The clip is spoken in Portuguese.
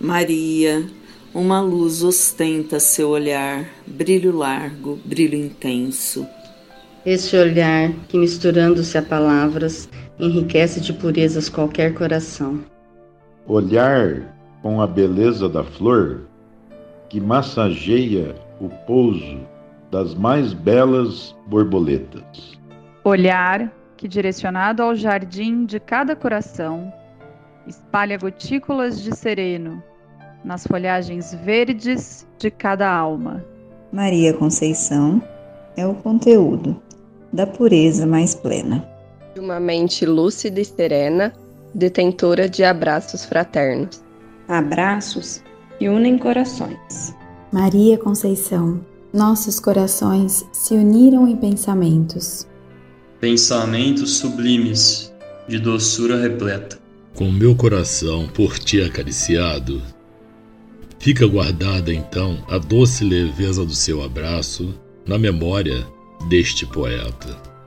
Maria, uma luz ostenta seu olhar, brilho largo, brilho intenso. Esse olhar que, misturando-se a palavras, enriquece de purezas qualquer coração. Olhar com a beleza da flor que massageia o pouso das mais belas borboletas. Olhar que, direcionado ao jardim de cada coração, espalha gotículas de sereno nas folhagens verdes de cada alma. Maria Conceição é o conteúdo da pureza mais plena. De uma mente lúcida e serena, detentora de abraços fraternos. Abraços que unem corações. Maria Conceição, nossos corações se uniram em pensamentos. Pensamentos sublimes, de doçura repleta. Com meu coração por ti acariciado, fica guardada então a doce leveza do seu abraço na memória deste poeta.